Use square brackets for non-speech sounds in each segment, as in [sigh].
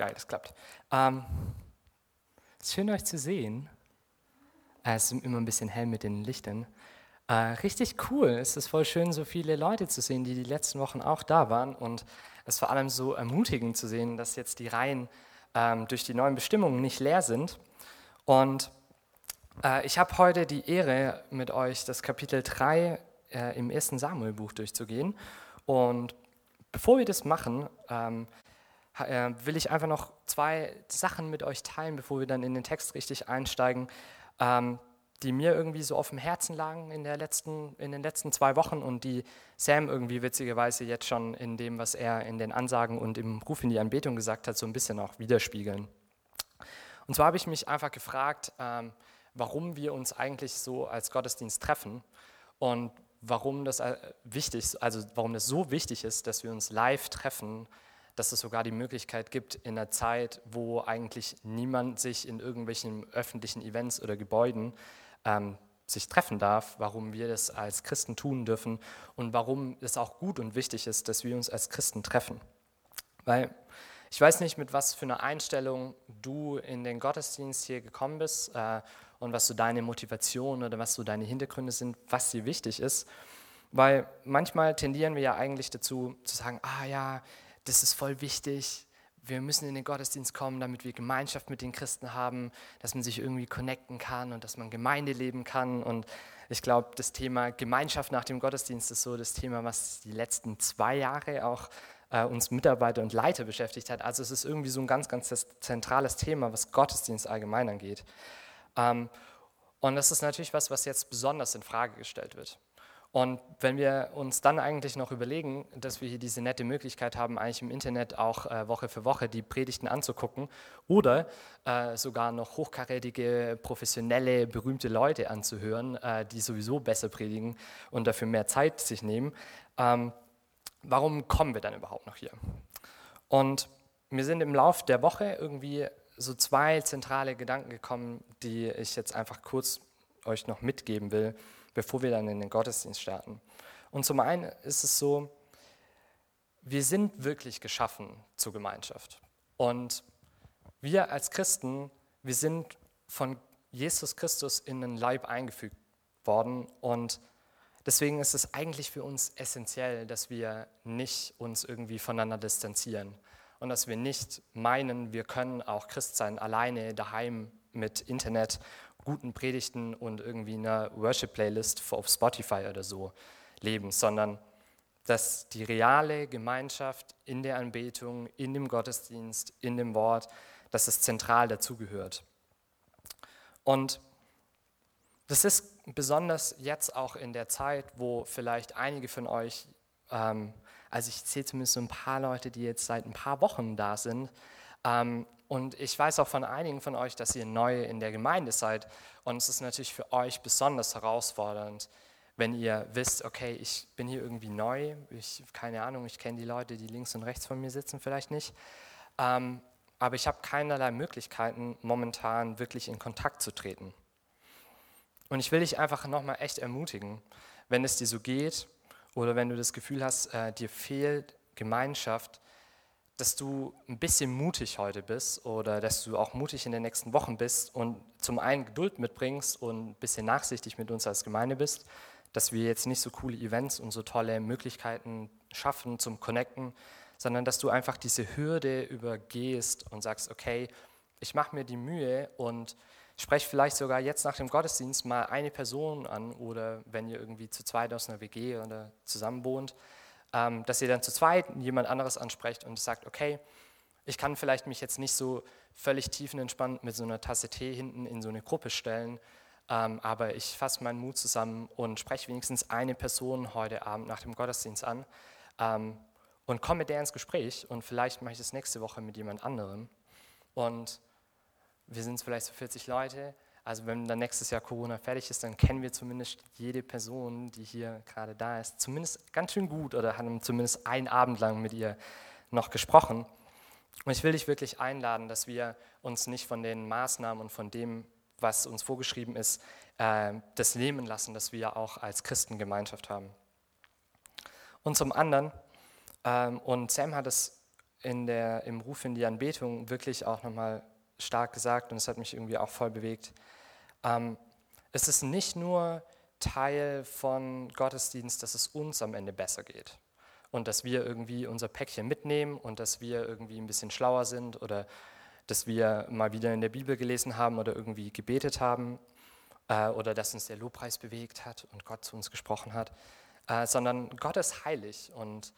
geil, das klappt. Ähm, schön euch zu sehen. Äh, es ist immer ein bisschen hell mit den Lichtern. Äh, richtig cool. Es ist voll schön, so viele Leute zu sehen, die die letzten Wochen auch da waren. Und es ist vor allem so ermutigend zu sehen, dass jetzt die Reihen ähm, durch die neuen Bestimmungen nicht leer sind. Und äh, ich habe heute die Ehre, mit euch das Kapitel 3 äh, im ersten Samuel-Buch durchzugehen. Und bevor wir das machen, ähm, äh, will ich einfach noch zwei Sachen mit euch teilen, bevor wir dann in den Text richtig einsteigen, ähm, die mir irgendwie so auf dem Herzen lagen in, der letzten, in den letzten zwei Wochen und die Sam irgendwie witzigerweise jetzt schon in dem, was er in den Ansagen und im Ruf in die Anbetung gesagt hat, so ein bisschen auch widerspiegeln. Und zwar habe ich mich einfach gefragt, ähm, warum wir uns eigentlich so als Gottesdienst treffen und warum das äh, wichtig, also warum das so wichtig ist, dass wir uns live treffen, dass es sogar die Möglichkeit gibt in einer Zeit, wo eigentlich niemand sich in irgendwelchen öffentlichen Events oder Gebäuden ähm, sich treffen darf, warum wir das als Christen tun dürfen und warum es auch gut und wichtig ist, dass wir uns als Christen treffen. Weil ich weiß nicht, mit was für einer Einstellung du in den Gottesdienst hier gekommen bist äh, und was so deine Motivation oder was so deine Hintergründe sind, was dir wichtig ist. Weil manchmal tendieren wir ja eigentlich dazu zu sagen, ah ja, das ist voll wichtig, wir müssen in den Gottesdienst kommen, damit wir Gemeinschaft mit den Christen haben, dass man sich irgendwie connecten kann und dass man Gemeinde leben kann. Und ich glaube, das Thema Gemeinschaft nach dem Gottesdienst ist so das Thema, was die letzten zwei Jahre auch äh, uns Mitarbeiter und Leiter beschäftigt hat. Also es ist irgendwie so ein ganz, ganz zentrales Thema, was Gottesdienst allgemein angeht. Ähm, und das ist natürlich was, was jetzt besonders in Frage gestellt wird. Und wenn wir uns dann eigentlich noch überlegen, dass wir hier diese nette Möglichkeit haben, eigentlich im Internet auch äh, Woche für Woche die Predigten anzugucken oder äh, sogar noch hochkarätige, professionelle, berühmte Leute anzuhören, äh, die sowieso besser predigen und dafür mehr Zeit sich nehmen, ähm, warum kommen wir dann überhaupt noch hier? Und mir sind im Laufe der Woche irgendwie so zwei zentrale Gedanken gekommen, die ich jetzt einfach kurz euch noch mitgeben will, bevor wir dann in den Gottesdienst starten. Und zum einen ist es so, wir sind wirklich geschaffen zur Gemeinschaft. Und wir als Christen, wir sind von Jesus Christus in den Leib eingefügt worden und deswegen ist es eigentlich für uns essentiell, dass wir nicht uns irgendwie voneinander distanzieren und dass wir nicht meinen, wir können auch Christ sein alleine daheim mit Internet, guten Predigten und irgendwie einer Worship-Playlist auf Spotify oder so leben, sondern dass die reale Gemeinschaft in der Anbetung, in dem Gottesdienst, in dem Wort, dass es zentral dazugehört. Und das ist besonders jetzt auch in der Zeit, wo vielleicht einige von euch ähm, also ich sehe zumindest so ein paar Leute, die jetzt seit ein paar Wochen da sind. Ähm, und ich weiß auch von einigen von euch, dass ihr neu in der Gemeinde seid. Und es ist natürlich für euch besonders herausfordernd, wenn ihr wisst, okay, ich bin hier irgendwie neu, ich keine Ahnung, ich kenne die Leute, die links und rechts von mir sitzen, vielleicht nicht. Ähm, aber ich habe keinerlei Möglichkeiten, momentan wirklich in Kontakt zu treten. Und ich will dich einfach nochmal echt ermutigen, wenn es dir so geht, oder wenn du das Gefühl hast, äh, dir fehlt Gemeinschaft, dass du ein bisschen mutig heute bist oder dass du auch mutig in den nächsten Wochen bist und zum einen Geduld mitbringst und ein bisschen nachsichtig mit uns als Gemeinde bist, dass wir jetzt nicht so coole Events und so tolle Möglichkeiten schaffen zum Connecten, sondern dass du einfach diese Hürde übergehst und sagst, okay, ich mache mir die Mühe und Sprecht vielleicht sogar jetzt nach dem Gottesdienst mal eine Person an oder wenn ihr irgendwie zu zweit aus einer WG oder zusammen wohnt, ähm, dass ihr dann zu zweit jemand anderes ansprecht und sagt, okay, ich kann vielleicht mich jetzt nicht so völlig tiefenentspannt mit so einer Tasse Tee hinten in so eine Gruppe stellen, ähm, aber ich fasse meinen Mut zusammen und spreche wenigstens eine Person heute Abend nach dem Gottesdienst an ähm, und komme mit der ins Gespräch und vielleicht mache ich das nächste Woche mit jemand anderem. Und wir sind vielleicht so 40 Leute. Also wenn dann nächstes Jahr Corona fertig ist, dann kennen wir zumindest jede Person, die hier gerade da ist, zumindest ganz schön gut oder haben zumindest einen Abend lang mit ihr noch gesprochen. Und ich will dich wirklich einladen, dass wir uns nicht von den Maßnahmen und von dem, was uns vorgeschrieben ist, äh, das nehmen lassen, dass wir auch als Christen Gemeinschaft haben. Und zum anderen, ähm, und Sam hat es in der, im Ruf in die Anbetung wirklich auch nochmal stark gesagt und es hat mich irgendwie auch voll bewegt. Ähm, es ist nicht nur Teil von Gottesdienst, dass es uns am Ende besser geht und dass wir irgendwie unser Päckchen mitnehmen und dass wir irgendwie ein bisschen schlauer sind oder dass wir mal wieder in der Bibel gelesen haben oder irgendwie gebetet haben äh, oder dass uns der Lobpreis bewegt hat und Gott zu uns gesprochen hat, äh, sondern Gott ist heilig und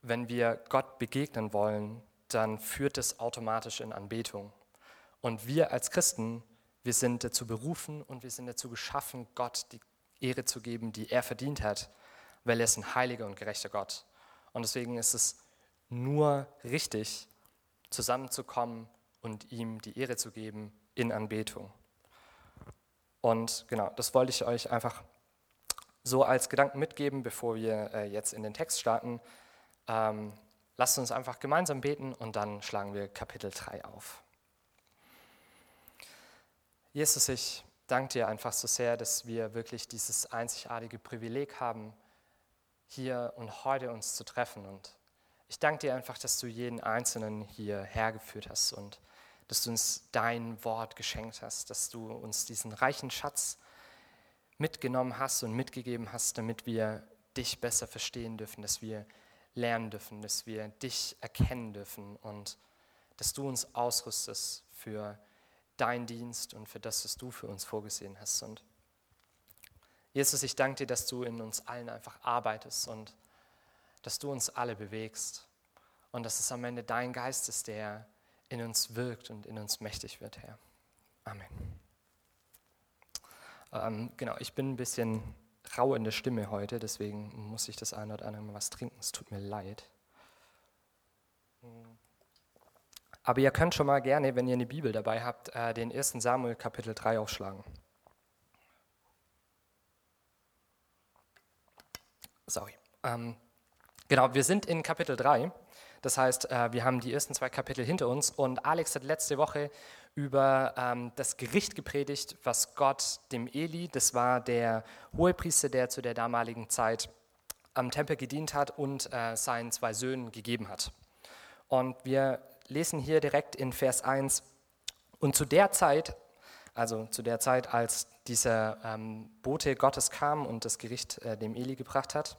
wenn wir Gott begegnen wollen, dann führt es automatisch in Anbetung. Und wir als Christen, wir sind dazu berufen und wir sind dazu geschaffen, Gott die Ehre zu geben, die er verdient hat, weil er ist ein heiliger und gerechter Gott. Und deswegen ist es nur richtig, zusammenzukommen und ihm die Ehre zu geben in Anbetung. Und genau, das wollte ich euch einfach so als Gedanken mitgeben, bevor wir äh, jetzt in den Text starten. Ähm, lasst uns einfach gemeinsam beten und dann schlagen wir Kapitel 3 auf. Jesus, ich danke dir einfach so sehr, dass wir wirklich dieses einzigartige Privileg haben, hier und heute uns zu treffen. Und ich danke dir einfach, dass du jeden Einzelnen hier hergeführt hast und dass du uns dein Wort geschenkt hast, dass du uns diesen reichen Schatz mitgenommen hast und mitgegeben hast, damit wir dich besser verstehen dürfen, dass wir lernen dürfen, dass wir dich erkennen dürfen und dass du uns ausrüstest für deinen Dienst und für das, was du für uns vorgesehen hast. Und Jesus, ich danke dir, dass du in uns allen einfach arbeitest und dass du uns alle bewegst und dass es am Ende dein Geist ist, der in uns wirkt und in uns mächtig wird, Herr. Amen. Ähm, genau, ich bin ein bisschen rau in der Stimme heute, deswegen muss ich das eine oder andere Mal was trinken. Es tut mir leid. Aber ihr könnt schon mal gerne, wenn ihr eine Bibel dabei habt, äh, den 1. Samuel Kapitel 3 aufschlagen. Sorry. Ähm, genau, wir sind in Kapitel 3. Das heißt, äh, wir haben die ersten zwei Kapitel hinter uns und Alex hat letzte Woche über ähm, das Gericht gepredigt, was Gott dem Eli, das war der Hohepriester, der zu der damaligen Zeit am Tempel gedient hat und äh, seinen zwei Söhnen gegeben hat. Und wir lesen hier direkt in Vers 1, und zu der Zeit, also zu der Zeit, als dieser ähm, Bote Gottes kam und das Gericht äh, dem Eli gebracht hat,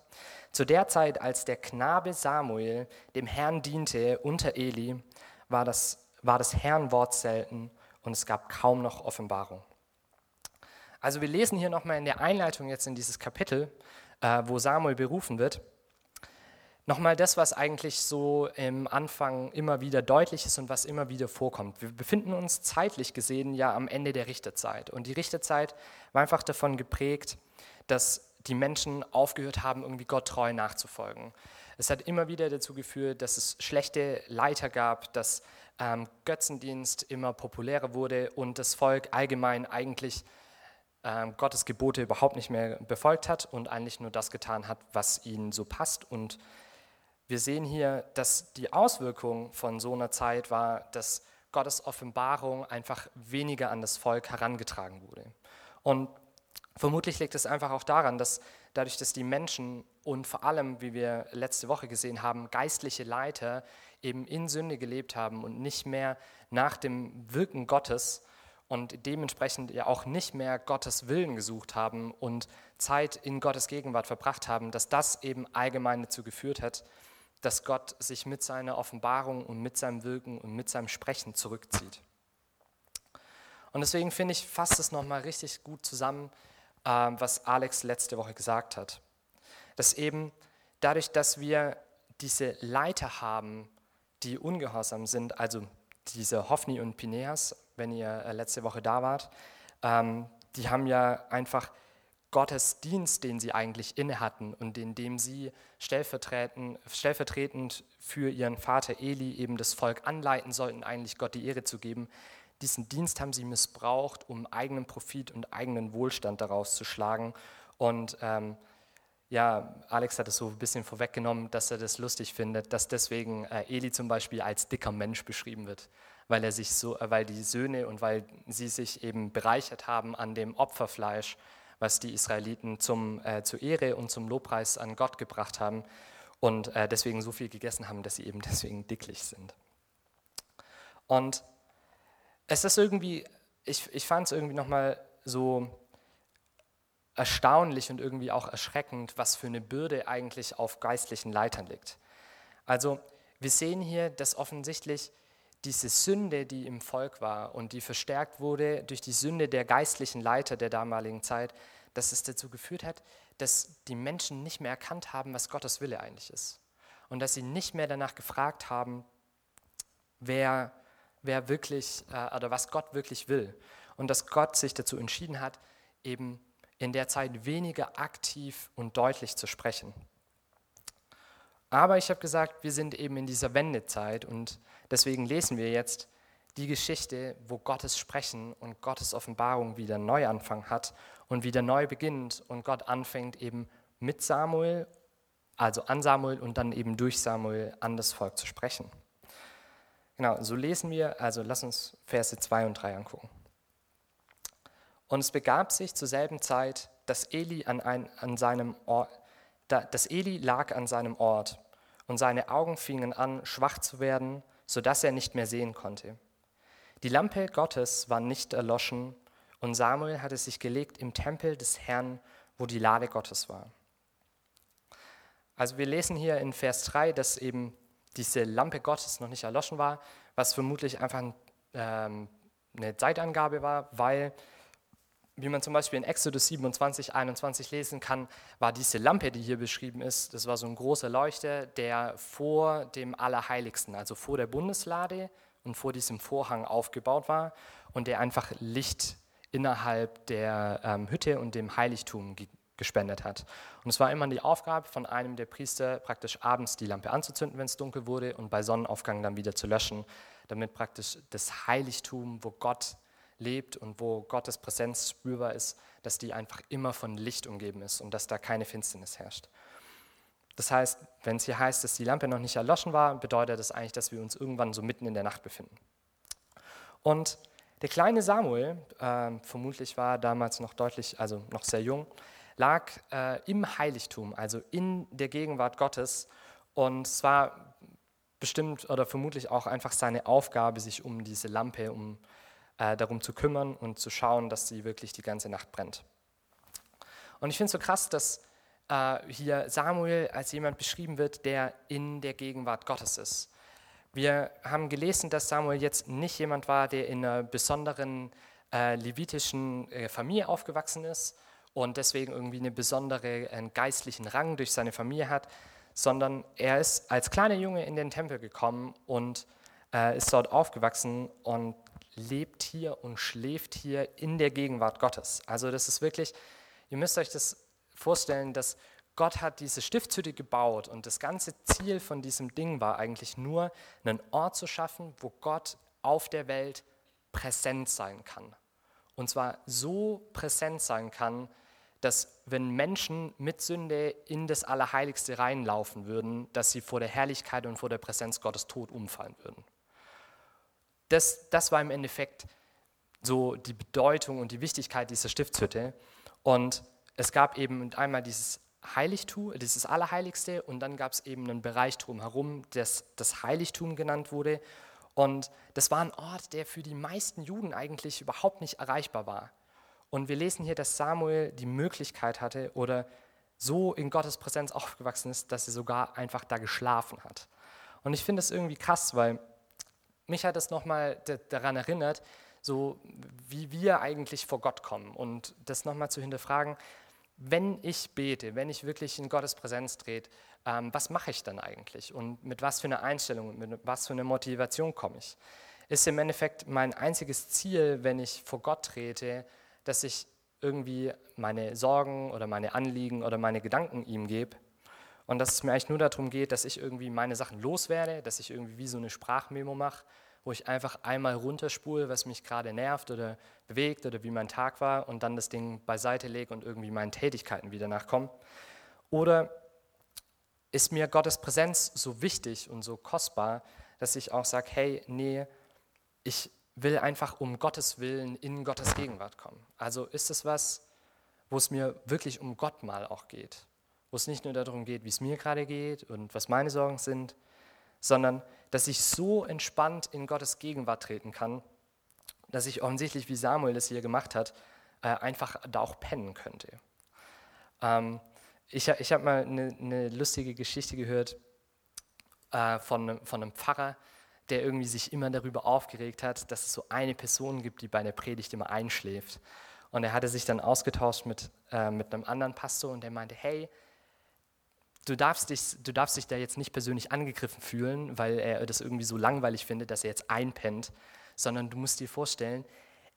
zu der Zeit, als der Knabe Samuel dem Herrn diente unter Eli, war das war das Herrn Wort selten und es gab kaum noch Offenbarung. Also wir lesen hier nochmal in der Einleitung jetzt in dieses Kapitel, äh, wo Samuel berufen wird, nochmal das, was eigentlich so im Anfang immer wieder deutlich ist und was immer wieder vorkommt. Wir befinden uns zeitlich gesehen ja am Ende der Richterzeit. Und die Richterzeit war einfach davon geprägt, dass die Menschen aufgehört haben, irgendwie Gott treu nachzufolgen. Es hat immer wieder dazu geführt, dass es schlechte Leiter gab, dass ähm, Götzendienst immer populärer wurde und das Volk allgemein eigentlich ähm, Gottes Gebote überhaupt nicht mehr befolgt hat und eigentlich nur das getan hat, was ihnen so passt. Und wir sehen hier, dass die Auswirkung von so einer Zeit war, dass Gottes Offenbarung einfach weniger an das Volk herangetragen wurde. Und vermutlich liegt es einfach auch daran, dass dadurch, dass die Menschen und vor allem, wie wir letzte Woche gesehen haben, geistliche Leiter eben in Sünde gelebt haben und nicht mehr nach dem Wirken Gottes und dementsprechend ja auch nicht mehr Gottes Willen gesucht haben und Zeit in Gottes Gegenwart verbracht haben, dass das eben allgemein dazu geführt hat, dass Gott sich mit seiner Offenbarung und mit seinem Wirken und mit seinem Sprechen zurückzieht. Und deswegen finde ich, fasst es nochmal richtig gut zusammen, ähm, was Alex letzte Woche gesagt hat. Dass eben dadurch, dass wir diese Leiter haben, die ungehorsam sind, also diese Hophni und Pineas, wenn ihr äh, letzte Woche da wart, ähm, die haben ja einfach Gottes Dienst, den sie eigentlich inne hatten und in dem sie stellvertretend, stellvertretend für ihren Vater Eli eben das Volk anleiten sollten, eigentlich Gott die Ehre zu geben. Diesen Dienst haben sie missbraucht, um eigenen Profit und eigenen Wohlstand daraus zu schlagen. Und ähm, ja, Alex hat es so ein bisschen vorweggenommen, dass er das lustig findet, dass deswegen äh, Eli zum Beispiel als dicker Mensch beschrieben wird, weil er sich so, äh, weil die Söhne und weil sie sich eben bereichert haben an dem Opferfleisch, was die Israeliten zum, äh, zur Ehre und zum Lobpreis an Gott gebracht haben. und äh, deswegen so viel gegessen haben, dass sie eben [laughs] deswegen dicklich sind. Und es ist irgendwie, ich, ich fand es irgendwie nochmal so erstaunlich und irgendwie auch erschreckend, was für eine Bürde eigentlich auf geistlichen Leitern liegt. Also wir sehen hier, dass offensichtlich diese Sünde, die im Volk war und die verstärkt wurde durch die Sünde der geistlichen Leiter der damaligen Zeit, dass es dazu geführt hat, dass die Menschen nicht mehr erkannt haben, was Gottes Wille eigentlich ist. Und dass sie nicht mehr danach gefragt haben, wer, wer wirklich äh, oder was Gott wirklich will. Und dass Gott sich dazu entschieden hat, eben in der Zeit weniger aktiv und deutlich zu sprechen. Aber ich habe gesagt, wir sind eben in dieser Wendezeit und deswegen lesen wir jetzt die Geschichte, wo Gottes Sprechen und Gottes Offenbarung wieder Neuanfang hat und wieder neu beginnt und Gott anfängt eben mit Samuel, also an Samuel und dann eben durch Samuel an das Volk zu sprechen. Genau, so lesen wir, also lass uns Verse 2 und 3 angucken. Und es begab sich zur selben Zeit, dass Eli, an, ein, an seinem Ort, dass Eli lag an seinem Ort und seine Augen fingen an, schwach zu werden, sodass er nicht mehr sehen konnte. Die Lampe Gottes war nicht erloschen und Samuel hatte sich gelegt im Tempel des Herrn, wo die Lade Gottes war. Also wir lesen hier in Vers 3, dass eben diese Lampe Gottes noch nicht erloschen war, was vermutlich einfach ähm, eine Zeitangabe war, weil wie man zum Beispiel in Exodus 27, 21 lesen kann, war diese Lampe, die hier beschrieben ist, das war so ein großer Leuchter, der vor dem Allerheiligsten, also vor der Bundeslade und vor diesem Vorhang aufgebaut war und der einfach Licht innerhalb der ähm, Hütte und dem Heiligtum gespendet hat. Und es war immer die Aufgabe von einem der Priester, praktisch abends die Lampe anzuzünden, wenn es dunkel wurde, und bei Sonnenaufgang dann wieder zu löschen, damit praktisch das Heiligtum, wo Gott lebt und wo Gottes Präsenz spürbar ist, dass die einfach immer von Licht umgeben ist und dass da keine Finsternis herrscht. Das heißt, wenn es hier heißt, dass die Lampe noch nicht erloschen war, bedeutet das eigentlich, dass wir uns irgendwann so mitten in der Nacht befinden. Und der kleine Samuel, äh, vermutlich war damals noch deutlich, also noch sehr jung, lag äh, im Heiligtum, also in der Gegenwart Gottes. Und es war bestimmt oder vermutlich auch einfach seine Aufgabe, sich um diese Lampe, um äh, darum zu kümmern und zu schauen, dass sie wirklich die ganze Nacht brennt. Und ich finde es so krass, dass äh, hier Samuel als jemand beschrieben wird, der in der Gegenwart Gottes ist. Wir haben gelesen, dass Samuel jetzt nicht jemand war, der in einer besonderen äh, levitischen äh, Familie aufgewachsen ist und deswegen irgendwie einen besonderen äh, geistlichen Rang durch seine Familie hat, sondern er ist als kleiner Junge in den Tempel gekommen und äh, ist dort aufgewachsen und lebt hier und schläft hier in der Gegenwart Gottes. Also das ist wirklich, ihr müsst euch das vorstellen, dass Gott hat diese Stiftshütte gebaut und das ganze Ziel von diesem Ding war eigentlich nur, einen Ort zu schaffen, wo Gott auf der Welt präsent sein kann. Und zwar so präsent sein kann, dass wenn Menschen mit Sünde in das Allerheiligste reinlaufen würden, dass sie vor der Herrlichkeit und vor der Präsenz Gottes tot umfallen würden das, das war im Endeffekt so die Bedeutung und die Wichtigkeit dieser Stiftshütte. Und es gab eben einmal dieses Heiligtum, dieses Allerheiligste, und dann gab es eben einen Bereich drumherum, das das Heiligtum genannt wurde. Und das war ein Ort, der für die meisten Juden eigentlich überhaupt nicht erreichbar war. Und wir lesen hier, dass Samuel die Möglichkeit hatte oder so in Gottes Präsenz aufgewachsen ist, dass er sogar einfach da geschlafen hat. Und ich finde das irgendwie krass, weil mich hat es nochmal daran erinnert, so wie wir eigentlich vor Gott kommen und das nochmal zu hinterfragen, wenn ich bete, wenn ich wirklich in Gottes Präsenz trete, ähm, was mache ich dann eigentlich und mit was für einer Einstellung, mit was für einer Motivation komme ich? Ist im Endeffekt mein einziges Ziel, wenn ich vor Gott trete, dass ich irgendwie meine Sorgen oder meine Anliegen oder meine Gedanken ihm gebe und dass es mir eigentlich nur darum geht, dass ich irgendwie meine Sachen loswerde, dass ich irgendwie wie so eine Sprachmemo mache, wo ich einfach einmal runterspule, was mich gerade nervt oder bewegt oder wie mein Tag war und dann das Ding beiseite lege und irgendwie meinen Tätigkeiten wieder nachkomme. Oder ist mir Gottes Präsenz so wichtig und so kostbar, dass ich auch sage, hey, nee, ich will einfach um Gottes Willen in Gottes Gegenwart kommen. Also ist es was, wo es mir wirklich um Gott mal auch geht wo es nicht nur darum geht, wie es mir gerade geht und was meine Sorgen sind, sondern dass ich so entspannt in Gottes Gegenwart treten kann, dass ich offensichtlich, wie Samuel das hier gemacht hat, äh, einfach da auch pennen könnte. Ähm, ich ich habe mal eine, eine, lustige Geschichte gehört äh, von, von einem Pfarrer, der irgendwie sich immer darüber aufgeregt hat, dass es so eine Person gibt, die bei einer Predigt immer einschläft. Und er hatte sich dann ausgetauscht mit, äh, mit einem anderen Pastor und der meinte, hey, du darfst, dich, du darfst dich da jetzt nicht persönlich angegriffen fühlen, weil er das irgendwie so langweilig findet, dass er jetzt einpennt, sondern du musst dir vorstellen,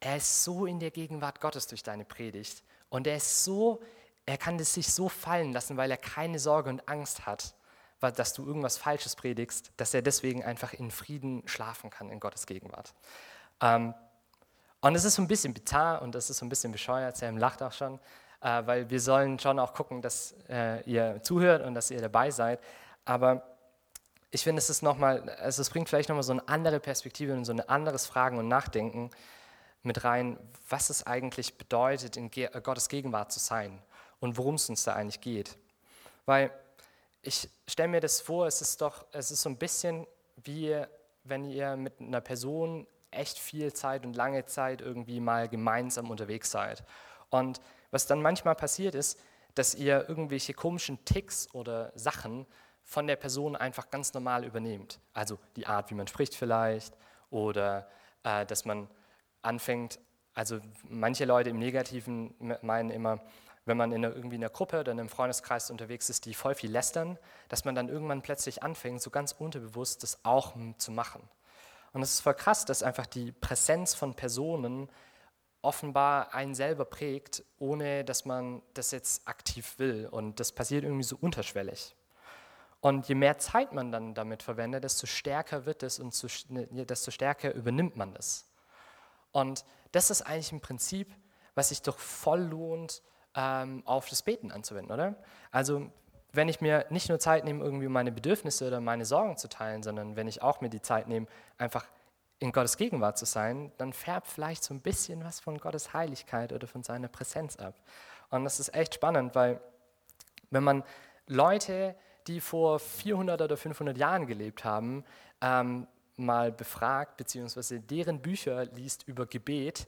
er ist so in der Gegenwart Gottes durch deine Predigt und er ist so, er kann es sich so fallen lassen, weil er keine Sorge und Angst hat, dass du irgendwas Falsches predigst, dass er deswegen einfach in Frieden schlafen kann in Gottes Gegenwart. Ähm, und es ist so ein bisschen bizarr und es ist so ein bisschen bescheuert, Sam lacht auch schon, äh, weil wir sollen schon auch gucken, dass äh, ihr zuhört und dass ihr dabei seid. Aber ich finde, es ist nochmal, also es bringt vielleicht nochmal so eine andere Perspektive und so ein anderes Fragen und Nachdenken mit rein, was es eigentlich bedeutet, in Ge Gottes Gegenwart zu sein und worum es uns da eigentlich geht. Weil ich stelle mir das vor, es ist doch, es ist so ein bisschen wie wenn ihr mit einer Person echt viel Zeit und lange Zeit irgendwie mal gemeinsam unterwegs seid. Und was dann manchmal passiert ist, dass ihr irgendwelche komischen Ticks oder Sachen von der Person einfach ganz normal übernehmt. Also die Art, wie man spricht vielleicht oder äh, dass man anfängt, also manche Leute im Negativen meinen immer, wenn man in einer, irgendwie in einer Gruppe oder in einem Freundeskreis unterwegs ist, die voll viel lästern, dass man dann irgendwann plötzlich anfängt, so ganz unterbewusst das auch zu machen. Und es ist voll krass, dass einfach die Präsenz von Personen offenbar einen selber prägt, ohne dass man das jetzt aktiv will. Und das passiert irgendwie so unterschwellig. Und je mehr Zeit man dann damit verwendet, desto stärker wird es und ne, desto stärker übernimmt man das. Und das ist eigentlich ein Prinzip, was sich doch voll lohnt, ähm, auf das Beten anzuwenden, oder? Also wenn ich mir nicht nur Zeit nehme, irgendwie meine Bedürfnisse oder meine Sorgen zu teilen, sondern wenn ich auch mir die Zeit nehme, einfach in Gottes Gegenwart zu sein, dann färbt vielleicht so ein bisschen was von Gottes Heiligkeit oder von seiner Präsenz ab. Und das ist echt spannend, weil wenn man Leute, die vor 400 oder 500 Jahren gelebt haben, ähm, mal befragt, beziehungsweise deren Bücher liest über Gebet,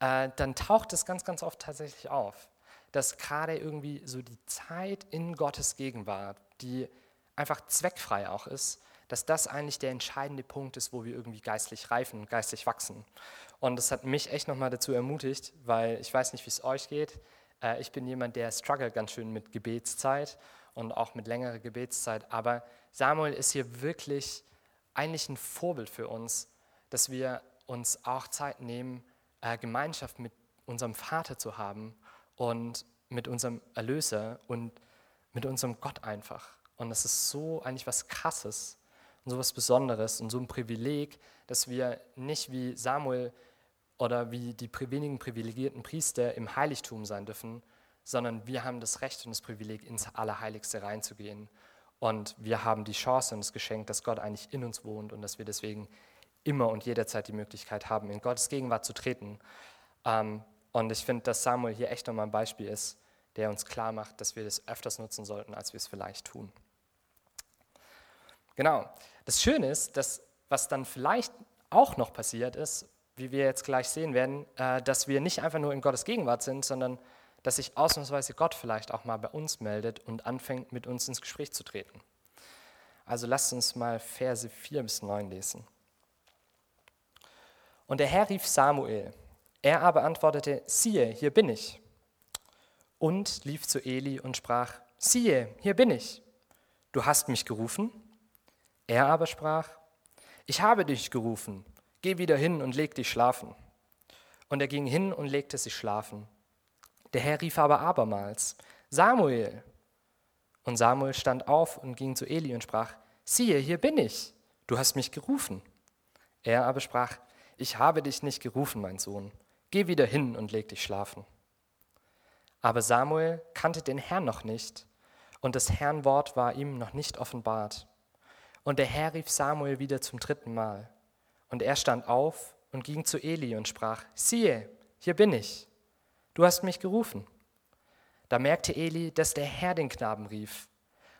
äh, dann taucht es ganz, ganz oft tatsächlich auf dass gerade irgendwie so die Zeit in Gottes Gegenwart, die einfach zweckfrei auch ist, dass das eigentlich der entscheidende Punkt ist, wo wir irgendwie geistlich reifen und geistlich wachsen. Und das hat mich echt nochmal dazu ermutigt, weil ich weiß nicht, wie es euch geht. Äh, ich bin jemand, der struggelt ganz schön mit Gebetszeit und auch mit längerer Gebetszeit. Aber Samuel ist hier wirklich eigentlich ein Vorbild für uns, dass wir uns auch Zeit nehmen, äh, Gemeinschaft mit unserem Vater zu haben und mit unserem Erlöser und mit unserem Gott einfach. Und das ist so eigentlich was Krasses und so was Besonderes und so ein Privileg, dass wir nicht wie Samuel oder wie die wenigen privilegierten Priester im Heiligtum sein dürfen, sondern wir haben das Recht und das Privileg, ins Allerheiligste reinzugehen. Und wir haben die Chance und das Geschenk, dass Gott eigentlich in uns wohnt und dass wir deswegen immer und jederzeit die Möglichkeit haben, in Gottes Gegenwart zu treten. Ähm, und ich finde, dass Samuel hier echt nochmal ein Beispiel ist, der uns klar macht, dass wir das öfters nutzen sollten, als wir es vielleicht tun. Genau. Das Schöne ist, dass was dann vielleicht auch noch passiert ist, wie wir jetzt gleich sehen werden, äh, dass wir nicht einfach nur in Gottes Gegenwart sind, sondern dass sich ausnahmsweise Gott vielleicht auch mal bei uns meldet und anfängt, mit uns ins Gespräch zu treten. Also lasst uns mal Verse 4 bis 9 lesen. Und der Herr rief Samuel, er aber antwortete, siehe, hier bin ich. Und lief zu Eli und sprach, siehe, hier bin ich. Du hast mich gerufen? Er aber sprach, ich habe dich gerufen, geh wieder hin und leg dich schlafen. Und er ging hin und legte sich schlafen. Der Herr rief aber abermals, Samuel. Und Samuel stand auf und ging zu Eli und sprach, siehe, hier bin ich, du hast mich gerufen. Er aber sprach, ich habe dich nicht gerufen, mein Sohn, Geh wieder hin und leg dich schlafen. Aber Samuel kannte den Herrn noch nicht, und das Herrn Wort war ihm noch nicht offenbart. Und der Herr rief Samuel wieder zum dritten Mal. Und er stand auf und ging zu Eli und sprach, siehe, hier bin ich, du hast mich gerufen. Da merkte Eli, dass der Herr den Knaben rief.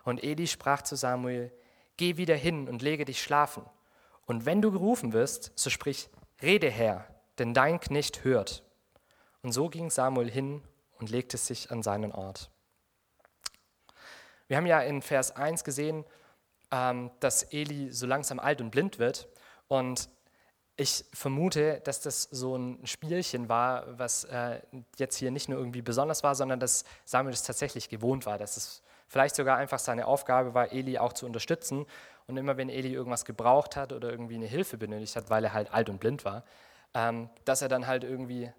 Und Eli sprach zu Samuel, Geh wieder hin und lege dich schlafen. Und wenn du gerufen wirst, so sprich, Rede Herr, denn dein Knecht hört. Und so ging Samuel hin und legte sich an seinen Ort. Wir haben ja in Vers 1 gesehen, ähm, dass Eli so langsam alt und blind wird. Und ich vermute, dass das so ein Spielchen war, was äh, jetzt hier nicht nur irgendwie besonders war, sondern dass Samuel es tatsächlich gewohnt war, dass es vielleicht sogar einfach seine Aufgabe war, Eli auch zu unterstützen. Und immer wenn Eli irgendwas gebraucht hat oder irgendwie eine Hilfe benötigt hat, weil er halt alt und blind war, ähm, dass er dann halt irgendwie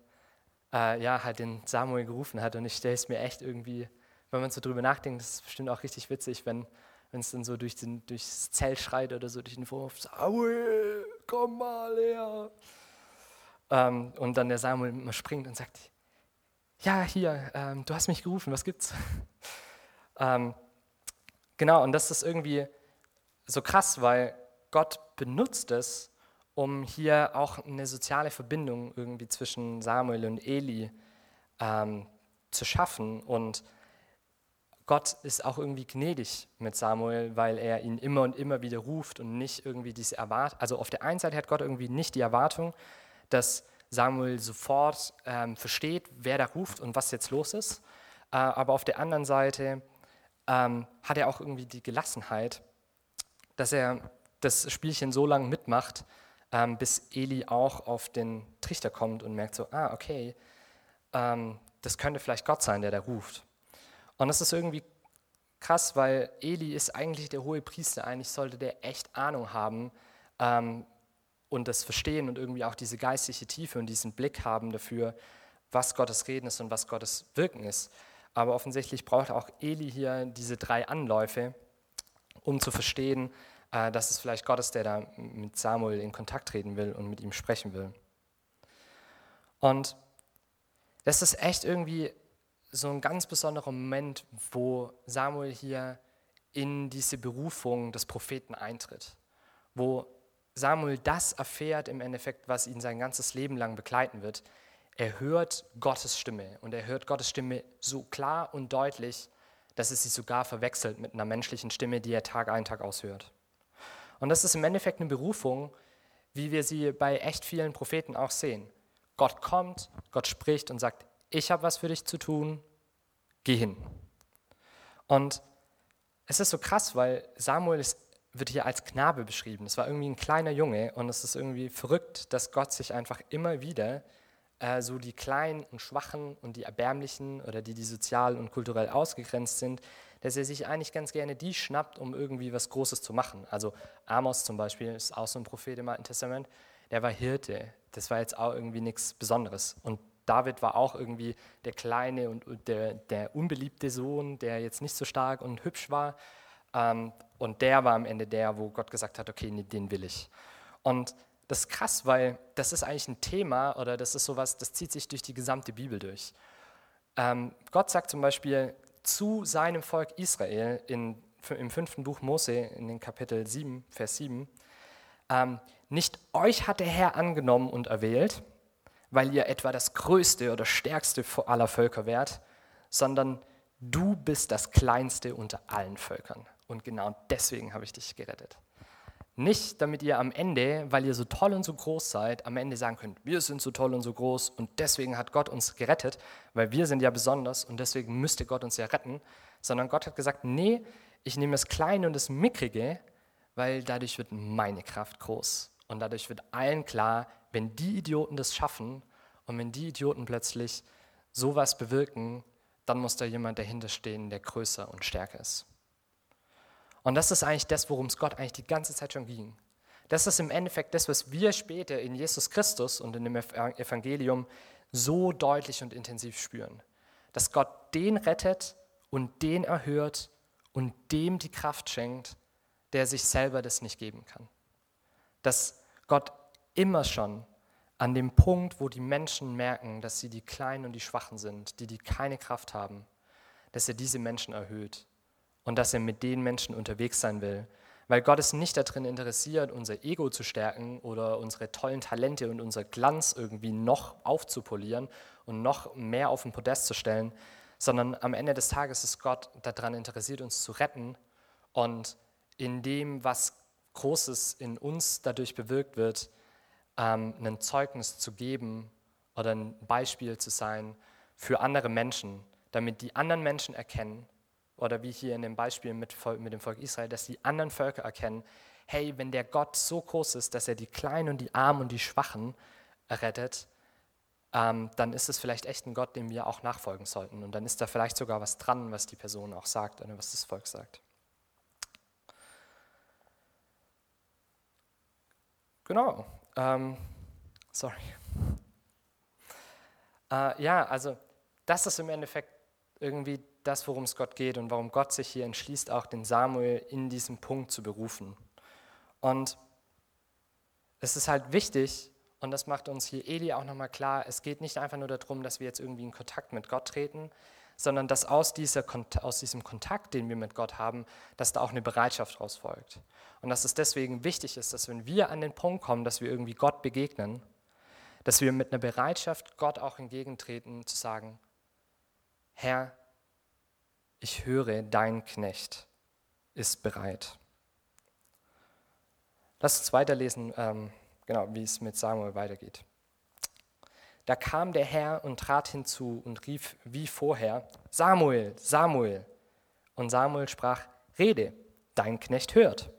äh, ja, halt den Samuel gerufen hat. Und ich stelle es mir echt irgendwie, wenn man so drüber nachdenkt, das ist bestimmt auch richtig witzig, wenn wenn es dann so durch den, durchs Zelt schreit oder so durch den Vorhof, Samuel, komm mal her. Ähm, und dann der Samuel immer springt und sagt, ja, hier, ähm, du hast mich gerufen, was gibt's? [laughs] ähm, genau, und das ist irgendwie so krass, weil Gott benutzt es, um hier auch eine soziale Verbindung irgendwie zwischen Samuel und Eli ähm, zu schaffen und Gott ist auch irgendwie gnädig mit Samuel, weil er ihn immer und immer wieder ruft und nicht irgendwie diese Erwartung. Also auf der einen Seite hat Gott irgendwie nicht die Erwartung, dass Samuel sofort ähm, versteht, wer da ruft und was jetzt los ist. Äh, aber auf der anderen Seite ähm, hat er auch irgendwie die Gelassenheit, dass er das Spielchen so lange mitmacht, ähm, bis Eli auch auf den Trichter kommt und merkt so, ah, okay, ähm, das könnte vielleicht Gott sein, der da ruft. Und das ist irgendwie krass, weil Eli ist eigentlich der hohe Priester. Eigentlich sollte der echt Ahnung haben ähm, und das verstehen und irgendwie auch diese geistliche Tiefe und diesen Blick haben dafür, was Gottes Reden ist und was Gottes Wirken ist. Aber offensichtlich braucht auch Eli hier diese drei Anläufe, um zu verstehen, äh, dass es vielleicht Gott ist, der da mit Samuel in Kontakt treten will und mit ihm sprechen will. Und das ist echt irgendwie so ein ganz besonderer Moment, wo Samuel hier in diese Berufung des Propheten eintritt, wo Samuel das erfährt im Endeffekt, was ihn sein ganzes Leben lang begleiten wird. Er hört Gottes Stimme und er hört Gottes Stimme so klar und deutlich, dass es sich sogar verwechselt mit einer menschlichen Stimme, die er Tag ein, Tag aushört. Und das ist im Endeffekt eine Berufung, wie wir sie bei echt vielen Propheten auch sehen. Gott kommt, Gott spricht und sagt, ich habe was für dich zu tun, geh hin. Und es ist so krass, weil Samuel ist, wird hier als Knabe beschrieben. Es war irgendwie ein kleiner Junge und es ist irgendwie verrückt, dass Gott sich einfach immer wieder äh, so die Kleinen und Schwachen und die Erbärmlichen oder die, die sozial und kulturell ausgegrenzt sind, dass er sich eigentlich ganz gerne die schnappt, um irgendwie was Großes zu machen. Also Amos zum Beispiel ist auch so ein Prophet im Alten Testament, der war Hirte. Das war jetzt auch irgendwie nichts Besonderes. Und David war auch irgendwie der kleine und der, der unbeliebte Sohn, der jetzt nicht so stark und hübsch war. Ähm, und der war am Ende der, wo Gott gesagt hat, okay, nee, den will ich. Und das ist krass, weil das ist eigentlich ein Thema oder das ist sowas, das zieht sich durch die gesamte Bibel durch. Ähm, Gott sagt zum Beispiel zu seinem Volk Israel in, im fünften Buch Mose, in den Kapitel 7, Vers 7, ähm, nicht euch hat der Herr angenommen und erwählt, weil ihr etwa das größte oder stärkste aller Völker wärt, sondern du bist das kleinste unter allen Völkern. Und genau deswegen habe ich dich gerettet. Nicht, damit ihr am Ende, weil ihr so toll und so groß seid, am Ende sagen könnt, wir sind so toll und so groß und deswegen hat Gott uns gerettet, weil wir sind ja besonders und deswegen müsste Gott uns ja retten, sondern Gott hat gesagt, nee, ich nehme das Kleine und das Mickrige, weil dadurch wird meine Kraft groß. Und dadurch wird allen klar, wenn die Idioten das schaffen und wenn die Idioten plötzlich sowas bewirken, dann muss da jemand dahinter stehen, der größer und stärker ist. Und das ist eigentlich das, worum es Gott eigentlich die ganze Zeit schon ging. Das ist im Endeffekt das, was wir später in Jesus Christus und in dem Evangelium so deutlich und intensiv spüren. Dass Gott den rettet und den erhört und dem die Kraft schenkt, der sich selber das nicht geben kann. Dass Gott immer schon an dem Punkt, wo die Menschen merken, dass sie die Kleinen und die Schwachen sind, die, die keine Kraft haben, dass er diese Menschen erhöht und dass er mit den Menschen unterwegs sein will. Weil Gott ist nicht darin interessiert, unser Ego zu stärken oder unsere tollen Talente und unser Glanz irgendwie noch aufzupolieren und noch mehr auf den Podest zu stellen, sondern am Ende des Tages ist Gott daran interessiert, uns zu retten und in dem, was Großes in uns dadurch bewirkt wird, ähm, ein Zeugnis zu geben oder ein Beispiel zu sein für andere Menschen, damit die anderen Menschen erkennen, oder wie hier in dem Beispiel mit, mit dem Volk Israel, dass die anderen Völker erkennen, hey, wenn der Gott so groß ist, dass er die Kleinen und die Armen und die Schwachen rettet, ähm, dann ist es vielleicht echt ein Gott, dem wir auch nachfolgen sollten. Und dann ist da vielleicht sogar was dran, was die Person auch sagt oder was das Volk sagt. Genau. Ähm, sorry. Äh, ja, also das ist im Endeffekt irgendwie das, worum es Gott geht und warum Gott sich hier entschließt, auch den Samuel in diesem Punkt zu berufen. Und es ist halt wichtig, und das macht uns hier Eli auch nochmal klar, es geht nicht einfach nur darum, dass wir jetzt irgendwie in Kontakt mit Gott treten, sondern dass aus, dieser, aus diesem Kontakt, den wir mit Gott haben, dass da auch eine Bereitschaft daraus folgt. Und dass es deswegen wichtig ist, dass wenn wir an den Punkt kommen, dass wir irgendwie Gott begegnen, dass wir mit einer Bereitschaft Gott auch entgegentreten, zu sagen, Herr, ich höre, dein Knecht ist bereit. Lass uns weiterlesen, ähm, genau, wie es mit Samuel weitergeht. Da kam der Herr und trat hinzu und rief wie vorher, Samuel, Samuel. Und Samuel sprach, Rede, dein Knecht hört.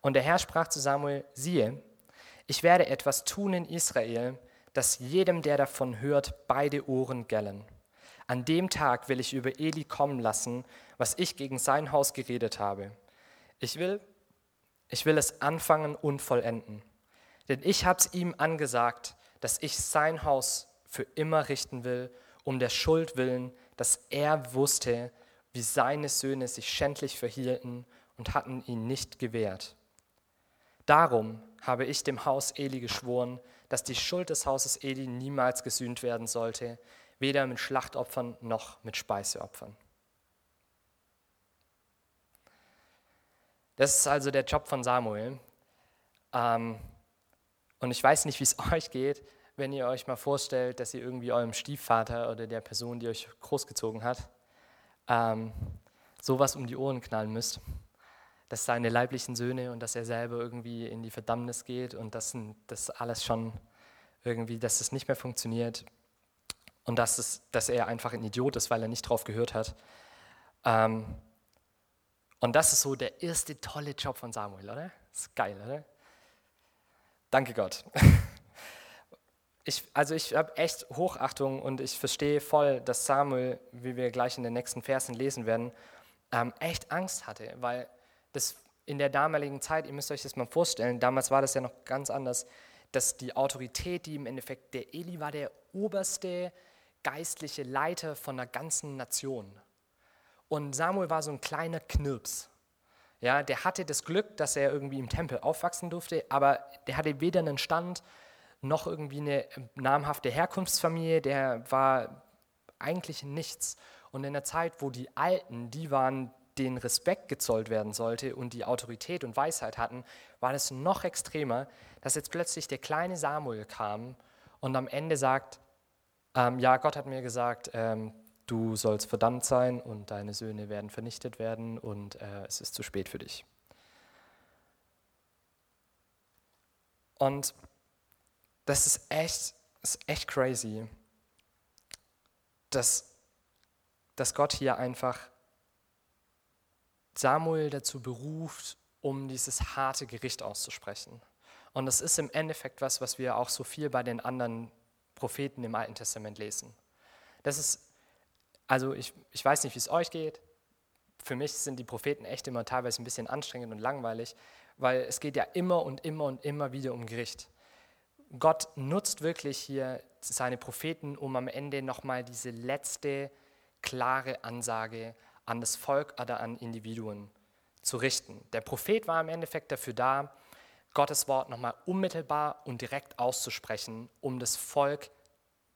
Und der Herr sprach zu Samuel, siehe, ich werde etwas tun in Israel, dass jedem, der davon hört, beide Ohren gellen. An dem Tag will ich über Eli kommen lassen, was ich gegen sein Haus geredet habe. Ich will, ich will es anfangen und vollenden. Denn ich habe es ihm angesagt, dass ich sein Haus für immer richten will, um der Schuld willen, dass er wusste, wie seine Söhne sich schändlich verhielten und hatten ihn nicht gewehrt. Darum habe ich dem Haus Eli geschworen, dass die Schuld des Hauses Eli niemals gesühnt werden sollte, weder mit Schlachtopfern noch mit Speiseopfern. Das ist also der Job von Samuel. Ähm, und ich weiß nicht, wie es [laughs] euch geht, wenn ihr euch mal vorstellt, dass ihr irgendwie eurem Stiefvater oder der Person, die euch großgezogen hat, ähm, sowas um die Ohren knallen müsst. Dass seine leiblichen Söhne und dass er selber irgendwie in die Verdammnis geht und dass das alles schon irgendwie, dass es nicht mehr funktioniert, und dass, es, dass er einfach ein Idiot ist, weil er nicht drauf gehört hat. Ähm, und das ist so der erste tolle Job von Samuel, oder? Das ist geil, oder? Danke Gott. [laughs] Ich, also ich habe echt Hochachtung und ich verstehe voll, dass Samuel, wie wir gleich in den nächsten Versen lesen werden, ähm, echt Angst hatte, weil das in der damaligen Zeit, ihr müsst euch das mal vorstellen, damals war das ja noch ganz anders, dass die Autorität, die im Endeffekt der Eli war, der oberste geistliche Leiter von einer ganzen Nation. Und Samuel war so ein kleiner Knirps. Ja, der hatte das Glück, dass er irgendwie im Tempel aufwachsen durfte, aber der hatte weder einen Stand noch irgendwie eine namhafte Herkunftsfamilie, der war eigentlich nichts. Und in der Zeit, wo die Alten, die waren, denen Respekt gezollt werden sollte und die Autorität und Weisheit hatten, war es noch extremer, dass jetzt plötzlich der kleine Samuel kam und am Ende sagt, ähm, ja, Gott hat mir gesagt, ähm, du sollst verdammt sein und deine Söhne werden vernichtet werden und äh, es ist zu spät für dich. Und das ist echt, ist echt crazy, dass, dass Gott hier einfach Samuel dazu beruft, um dieses harte Gericht auszusprechen. Und das ist im Endeffekt was, was wir auch so viel bei den anderen Propheten im Alten Testament lesen. Das ist, also ich, ich weiß nicht, wie es euch geht. Für mich sind die Propheten echt immer teilweise ein bisschen anstrengend und langweilig, weil es geht ja immer und immer und immer wieder um Gericht. Gott nutzt wirklich hier seine Propheten, um am Ende nochmal diese letzte klare Ansage an das Volk oder an Individuen zu richten. Der Prophet war im Endeffekt dafür da, Gottes Wort nochmal unmittelbar und direkt auszusprechen, um das Volk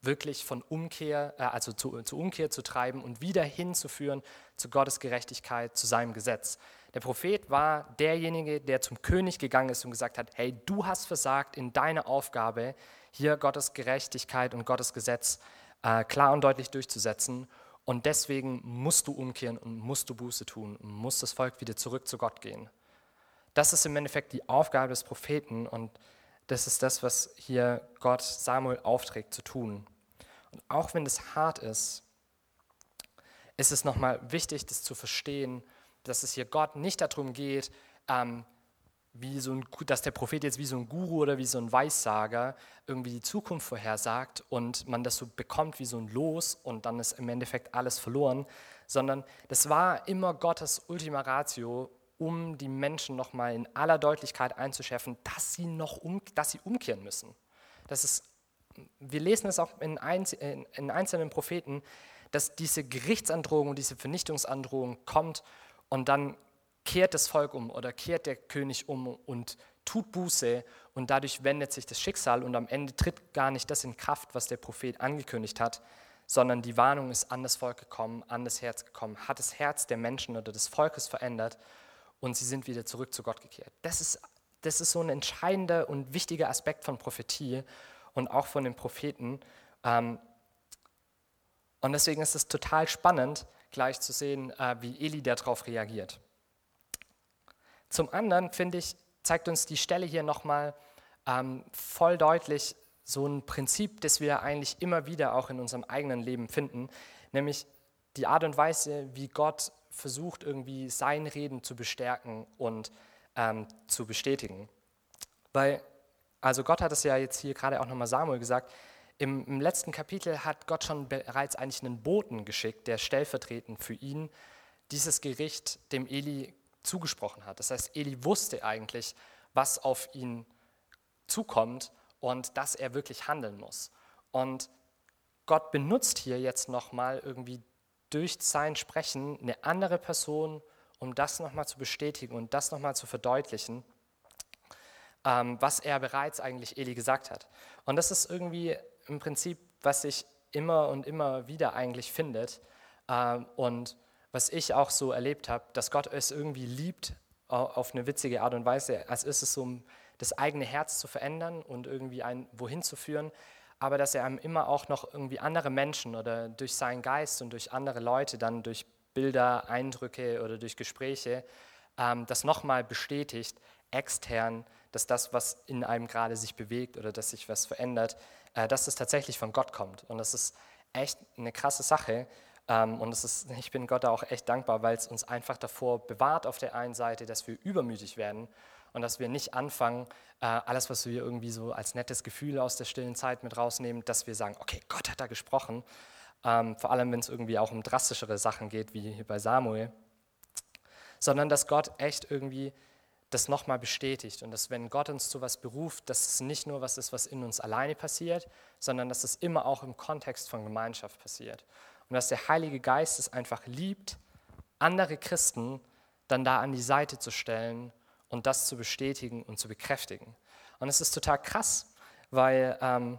wirklich von Umkehr, äh, also zu, zu Umkehr zu treiben und wieder hinzuführen zu Gottes Gerechtigkeit, zu seinem Gesetz. Der Prophet war derjenige, der zum König gegangen ist und gesagt hat, hey, du hast versagt in deiner Aufgabe, hier Gottes Gerechtigkeit und Gottes Gesetz äh, klar und deutlich durchzusetzen. Und deswegen musst du umkehren und musst du Buße tun und muss das Volk wieder zurück zu Gott gehen. Das ist im Endeffekt die Aufgabe des Propheten und das ist das, was hier Gott Samuel aufträgt zu tun. Auch wenn es hart ist, ist es nochmal wichtig, das zu verstehen, dass es hier Gott nicht darum geht, ähm, wie so ein, dass der Prophet jetzt wie so ein Guru oder wie so ein Weissager irgendwie die Zukunft vorhersagt und man das so bekommt wie so ein Los und dann ist im Endeffekt alles verloren, sondern das war immer Gottes Ultima Ratio, um die Menschen nochmal in aller Deutlichkeit einzuschärfen, dass sie noch um, dass sie umkehren müssen. Das ist, wir lesen es auch in, in, in einzelnen Propheten, dass diese Gerichtsandrohung und diese Vernichtungsandrohung kommt und dann kehrt das Volk um oder kehrt der König um und tut Buße und dadurch wendet sich das Schicksal und am Ende tritt gar nicht das in Kraft, was der Prophet angekündigt hat, sondern die Warnung ist an das Volk gekommen, an das Herz gekommen, hat das Herz der Menschen oder des Volkes verändert und sie sind wieder zurück zu Gott gekehrt. Das ist, das ist so ein entscheidender und wichtiger Aspekt von Prophetie und auch von den Propheten. Ähm, und deswegen ist es total spannend, gleich zu sehen, äh, wie Eli darauf reagiert. Zum anderen, finde ich, zeigt uns die Stelle hier nochmal ähm, voll deutlich so ein Prinzip, das wir eigentlich immer wieder auch in unserem eigenen Leben finden, nämlich die Art und Weise, wie Gott versucht, irgendwie sein Reden zu bestärken und ähm, zu bestätigen. Weil, also Gott hat es ja jetzt hier gerade auch nochmal Samuel gesagt, im, im, letzten Kapitel hat Gott schon bereits eigentlich einen Boten geschickt, der stellvertretend für ihn dieses Gericht dem Eli zugesprochen hat. Das heißt, Eli wusste eigentlich, was auf ihn zukommt und dass er wirklich handeln muss. Und Gott benutzt hier jetzt nochmal irgendwie durch sein Sprechen eine andere Person, um das nochmal zu bestätigen und das nochmal zu verdeutlichen, was er bereits eigentlich Eli gesagt hat. Und das ist irgendwie im Prinzip, was sich immer und immer wieder eigentlich findet ähm, und was ich auch so erlebt habe, dass Gott es irgendwie liebt auf eine witzige Art und Weise, als ist es so, um das eigene Herz zu verändern und irgendwie ein wohin zu führen, aber dass er einem immer auch noch irgendwie andere Menschen oder durch seinen Geist und durch andere Leute dann durch Bilder, Eindrücke oder durch Gespräche ähm, das nochmal bestätigt, extern, dass das, was in einem gerade sich bewegt oder dass sich was verändert, äh, dass es tatsächlich von Gott kommt. Und das ist echt eine krasse Sache. Ähm, und ist, ich bin Gott da auch echt dankbar, weil es uns einfach davor bewahrt auf der einen Seite, dass wir übermütig werden und dass wir nicht anfangen, äh, alles, was wir irgendwie so als nettes Gefühl aus der stillen Zeit mit rausnehmen, dass wir sagen, okay, Gott hat da gesprochen. Ähm, vor allem, wenn es irgendwie auch um drastischere Sachen geht, wie hier bei Samuel. Sondern dass Gott echt irgendwie das nochmal bestätigt und dass wenn Gott uns zu was beruft, dass es nicht nur was ist, was in uns alleine passiert, sondern dass es immer auch im Kontext von Gemeinschaft passiert. Und dass der Heilige Geist es einfach liebt, andere Christen dann da an die Seite zu stellen und das zu bestätigen und zu bekräftigen. Und es ist total krass, weil ähm,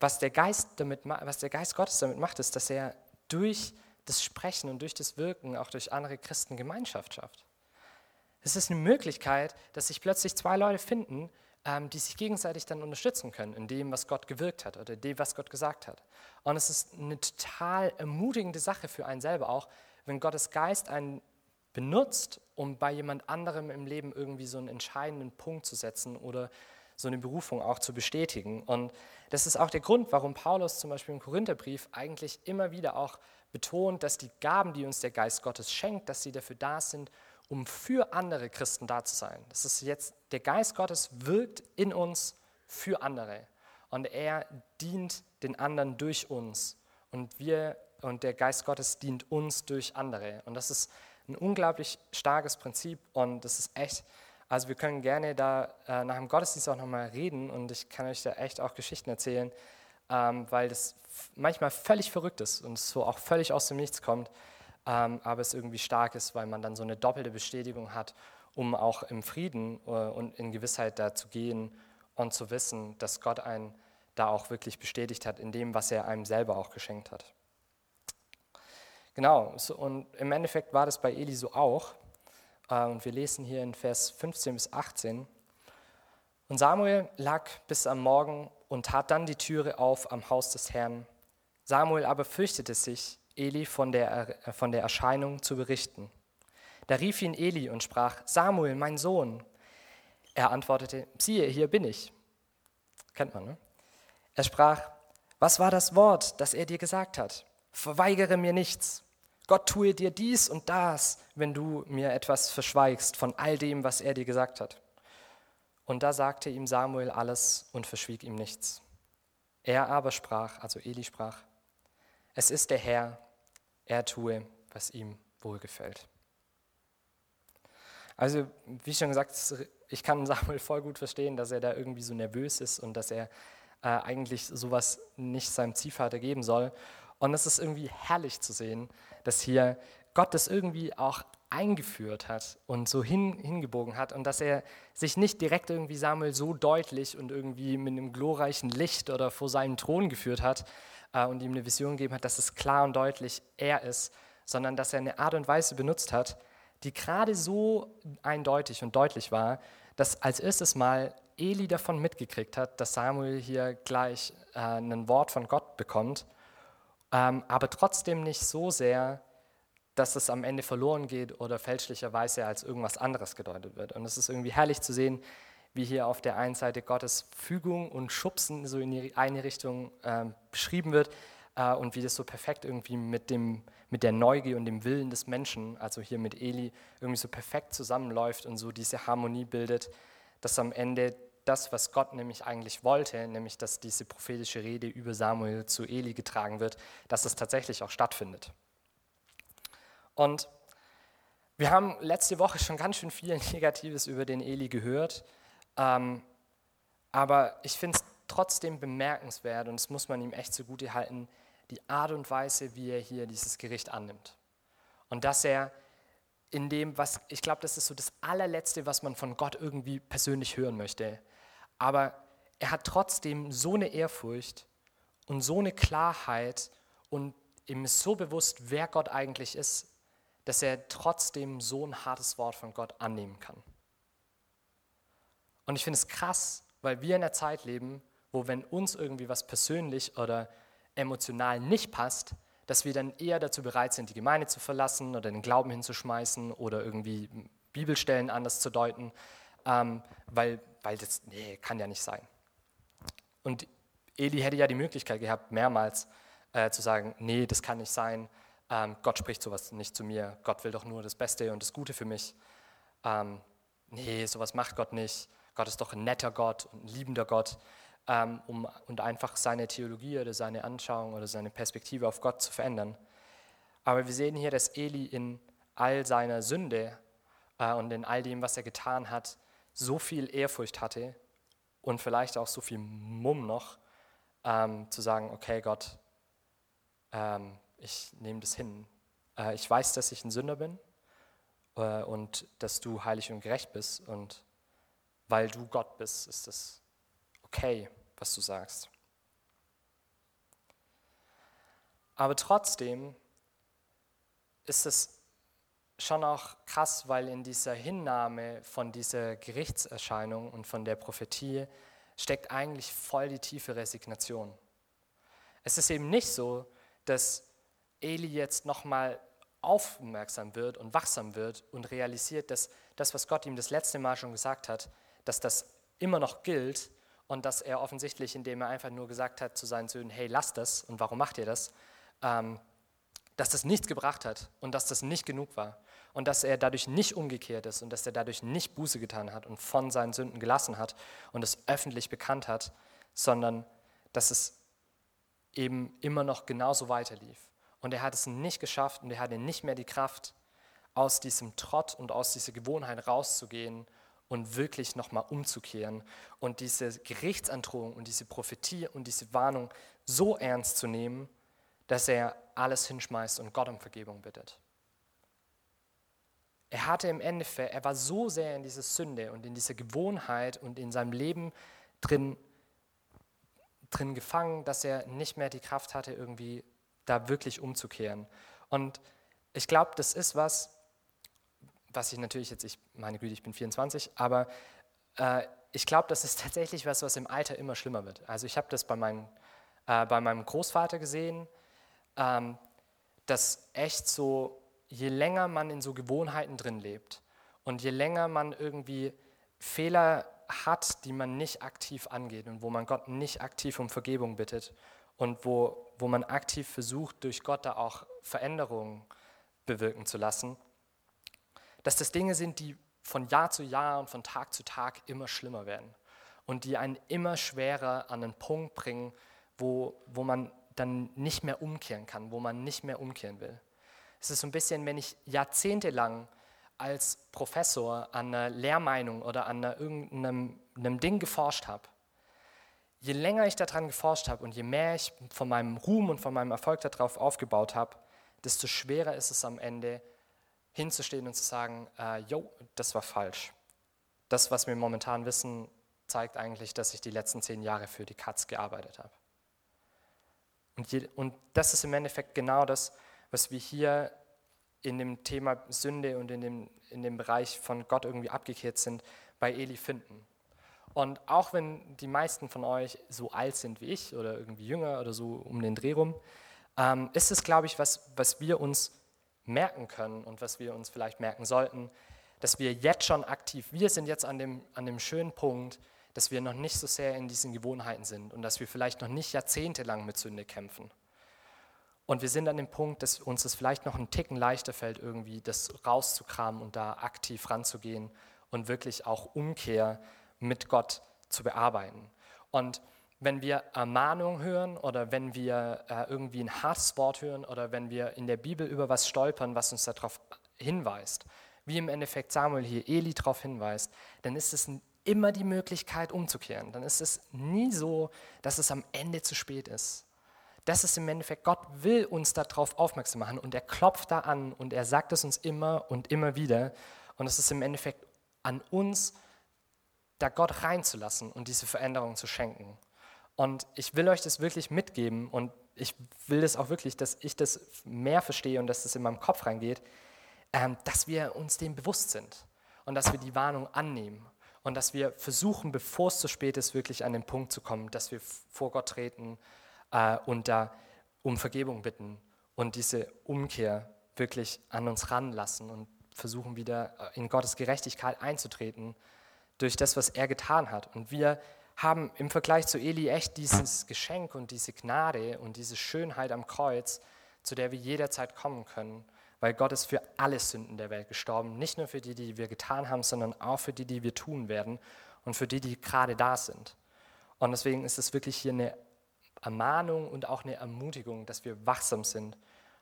was, der Geist damit, was der Geist Gottes damit macht, ist, dass er durch das Sprechen und durch das Wirken auch durch andere Christen Gemeinschaft schafft. Es ist eine Möglichkeit, dass sich plötzlich zwei Leute finden, ähm, die sich gegenseitig dann unterstützen können in dem, was Gott gewirkt hat oder dem, was Gott gesagt hat. Und es ist eine total ermutigende Sache für einen selber auch, wenn Gottes Geist einen benutzt, um bei jemand anderem im Leben irgendwie so einen entscheidenden Punkt zu setzen oder so eine Berufung auch zu bestätigen. Und das ist auch der Grund, warum Paulus zum Beispiel im Korintherbrief eigentlich immer wieder auch betont, dass die Gaben, die uns der Geist Gottes schenkt, dass sie dafür da sind, um für andere Christen da zu sein. Das ist jetzt, der Geist Gottes wirkt in uns für andere. Und er dient den anderen durch uns. Und wir und der Geist Gottes dient uns durch andere. Und das ist ein unglaublich starkes Prinzip. Und das ist echt, also wir können gerne da äh, nach dem Gottesdienst auch nochmal reden. Und ich kann euch da echt auch Geschichten erzählen, ähm, weil das manchmal völlig verrückt ist und so auch völlig aus dem Nichts kommt ähm, aber es irgendwie stark ist, weil man dann so eine doppelte Bestätigung hat, um auch im Frieden äh, und in Gewissheit da zu gehen und zu wissen, dass Gott einen da auch wirklich bestätigt hat in dem, was er einem selber auch geschenkt hat. Genau, so, und im Endeffekt war das bei Eli so auch. Äh, und wir lesen hier in Vers 15 bis 18. Und Samuel lag bis am Morgen und tat dann die Türe auf am Haus des Herrn. Samuel aber fürchtete sich, Eli von der, äh, von der Erscheinung zu berichten. Da rief ihn Eli und sprach, Samuel, mein Sohn. Er antwortete, siehe, hier bin ich. Kennt man, ne? Er sprach, was war das Wort, das er dir gesagt hat? Verweigere mir nichts. Gott tue dir dies und das, wenn du mir etwas verschweigst von all dem, was er dir gesagt hat. Und da sagte ihm Samuel alles und verschwieg ihm nichts. Er aber sprach, also Eli sprach, es ist der Herr, er tue, was ihm wohlgefällt. Also, wie schon gesagt, ich kann [laughs] Samuel voll gut verstehen, dass er da irgendwie so nervös ist und dass er äh, eigentlich sowas nicht seinem Ziehvater geben soll. Und es ist irgendwie herrlich zu sehen, dass hier Gott das irgendwie auch eingeführt hat und so hin, hingebogen hat und dass er sich nicht direkt irgendwie Samuel so deutlich und irgendwie mit einem glorreichen Licht oder vor seinen Thron geführt hat und ihm eine Vision gegeben hat, dass es klar und deutlich er ist, sondern dass er eine Art und Weise benutzt hat, die gerade so eindeutig und deutlich war, dass als erstes Mal Eli davon mitgekriegt hat, dass Samuel hier gleich äh, ein Wort von Gott bekommt, ähm, aber trotzdem nicht so sehr, dass es am Ende verloren geht oder fälschlicherweise als irgendwas anderes gedeutet wird. Und es ist irgendwie herrlich zu sehen, wie hier auf der einen Seite Gottes Fügung und Schubsen so in die eine Richtung äh, beschrieben wird äh, und wie das so perfekt irgendwie mit, dem, mit der Neugier und dem Willen des Menschen, also hier mit Eli, irgendwie so perfekt zusammenläuft und so diese Harmonie bildet, dass am Ende das, was Gott nämlich eigentlich wollte, nämlich dass diese prophetische Rede über Samuel zu Eli getragen wird, dass es tatsächlich auch stattfindet. Und wir haben letzte Woche schon ganz schön viel [laughs] Negatives über den Eli gehört, ähm, aber ich finde es trotzdem bemerkenswert und das muss man ihm echt zugute halten, die Art und Weise, wie er hier dieses Gericht annimmt. Und dass er in dem, was, ich glaube, das ist so das allerletzte, was man von Gott irgendwie persönlich hören möchte. Aber er hat trotzdem so eine Ehrfurcht und so eine Klarheit und ihm ist so bewusst, wer Gott eigentlich ist, dass er trotzdem so ein hartes Wort von Gott annehmen kann. Und ich finde es krass, weil wir in einer Zeit leben, wo wenn uns irgendwie was persönlich oder emotional nicht passt, dass wir dann eher dazu bereit sind, die Gemeinde zu verlassen oder den Glauben hinzuschmeißen oder irgendwie Bibelstellen anders zu deuten, ähm, weil, weil das, nee, kann ja nicht sein. Und Eli hätte ja die Möglichkeit gehabt, mehrmals äh, zu sagen, nee, das kann nicht sein, ähm, Gott spricht sowas nicht zu mir, Gott will doch nur das Beste und das Gute für mich. Ähm, nee, sowas macht Gott nicht, Gott ist doch ein netter Gott und ein liebender Gott ähm, um, und einfach seine Theologie oder seine Anschauung oder seine Perspektive auf Gott zu verändern. Aber wir sehen hier, dass Eli in all seiner Sünde äh, und in all dem, was er getan hat, so viel Ehrfurcht hatte und vielleicht auch so viel Mumm noch, ähm, zu sagen, okay Gott, ähm, ich nehme das hin. Äh, ich weiß, dass ich ein Sünder bin äh, und dass du heilig und gerecht bist und weil du Gott bist, ist das okay, was du sagst. Aber trotzdem ist es schon auch krass, weil in dieser Hinnahme von dieser Gerichtserscheinung und von der Prophetie steckt eigentlich voll die tiefe Resignation. Es ist eben nicht so, dass Eli jetzt nochmal aufmerksam wird und wachsam wird und realisiert, dass das, was Gott ihm das letzte Mal schon gesagt hat, dass das immer noch gilt und dass er offensichtlich, indem er einfach nur gesagt hat zu seinen Söhnen, hey, lasst das und warum macht ihr das, ähm, dass das nichts gebracht hat und dass das nicht genug war und dass er dadurch nicht umgekehrt ist und dass er dadurch nicht Buße getan hat und von seinen Sünden gelassen hat und es öffentlich bekannt hat, sondern dass es eben immer noch genauso weiterlief. Und er hat es nicht geschafft und er hatte nicht mehr die Kraft, aus diesem Trott und aus dieser Gewohnheit rauszugehen und wirklich nochmal umzukehren und diese Gerichtsandrohung und diese Prophetie und diese Warnung so ernst zu nehmen, dass er alles hinschmeißt und Gott um Vergebung bittet. Er hatte im Endeffekt, er war so sehr in dieser Sünde und in dieser Gewohnheit und in seinem Leben drin, drin gefangen, dass er nicht mehr die Kraft hatte, irgendwie da wirklich umzukehren. Und ich glaube, das ist was, was ich natürlich jetzt, ich meine Güte, ich bin 24, aber äh, ich glaube, das ist [laughs] tatsächlich was, was im Alter immer schlimmer wird. Also ich habe das bei, mein, äh, bei meinem Großvater gesehen, ähm, dass echt so, je länger man in so Gewohnheiten drin lebt und je länger man irgendwie Fehler hat, die man nicht aktiv angeht und wo man Gott nicht aktiv um Vergebung bittet und wo, wo man aktiv versucht, durch Gott da auch Veränderungen bewirken zu lassen, dass das Dinge sind, die von Jahr zu Jahr und von Tag zu Tag immer schlimmer werden und die einen immer schwerer an einen Punkt bringen, wo, wo man dann nicht mehr umkehren kann, wo man nicht mehr umkehren will. Es ist so ein bisschen, wenn ich jahrzehntelang als Professor an einer Lehrmeinung oder an einer, irgendeinem einem Ding geforscht habe, je länger ich daran geforscht habe und je mehr ich von meinem Ruhm und von meinem Erfolg darauf aufgebaut habe, desto schwerer ist es am Ende hinzustehen und zu sagen, äh, das war falsch. Das, was wir momentan wissen, zeigt eigentlich, dass ich die letzten zehn Jahre für die Katz gearbeitet habe. Und, und das ist im Endeffekt genau das, was wir hier in dem Thema Sünde und in dem, in dem Bereich von Gott irgendwie abgekehrt sind, bei Eli finden. Und auch wenn die meisten von euch so alt sind wie ich oder irgendwie jünger oder so um den Dreh rum, ähm, ist es, glaube ich, was, was wir uns merken können und was wir uns vielleicht merken sollten, dass wir jetzt schon aktiv, wir sind jetzt an dem, an dem schönen Punkt, dass wir noch nicht so sehr in diesen Gewohnheiten sind und dass wir vielleicht noch nicht jahrzehntelang mit Sünde kämpfen. Und wir sind an dem Punkt, dass uns es vielleicht noch einen Ticken leichter fällt, irgendwie das rauszukramen und da aktiv ranzugehen und wirklich auch Umkehr mit Gott zu bearbeiten. Und wenn wir Ermahnung hören oder wenn wir äh, irgendwie ein hartes Wort hören oder wenn wir in der Bibel über was stolpern, was uns darauf hinweist, wie im Endeffekt Samuel hier Eli darauf hinweist, dann ist es immer die Möglichkeit umzukehren. Dann ist es nie so, dass es am Ende zu spät ist. Das ist im Endeffekt, Gott will uns darauf aufmerksam machen und er klopft da an und er sagt es uns immer und immer wieder. Und es ist im Endeffekt an uns, da Gott reinzulassen und diese Veränderung zu schenken. Und ich will euch das wirklich mitgeben und ich will das auch wirklich, dass ich das mehr verstehe und dass das in meinem Kopf reingeht, ähm, dass wir uns dem bewusst sind und dass wir die Warnung annehmen und dass wir versuchen, bevor es zu spät ist, wirklich an den Punkt zu kommen, dass wir vor Gott treten äh, und da um Vergebung bitten und diese Umkehr wirklich an uns ranlassen und versuchen wieder äh, in Gottes Gerechtigkeit einzutreten durch das, was er getan hat. Und wir haben im Vergleich zu Eli echt dieses Geschenk und diese Gnade und diese Schönheit am Kreuz, zu der wir jederzeit kommen können, weil Gott ist für alle Sünden der Welt gestorben, nicht nur für die, die wir getan haben, sondern auch für die, die wir tun werden und für die, die gerade da sind. Und deswegen ist es wirklich hier eine Ermahnung und auch eine Ermutigung, dass wir wachsam sind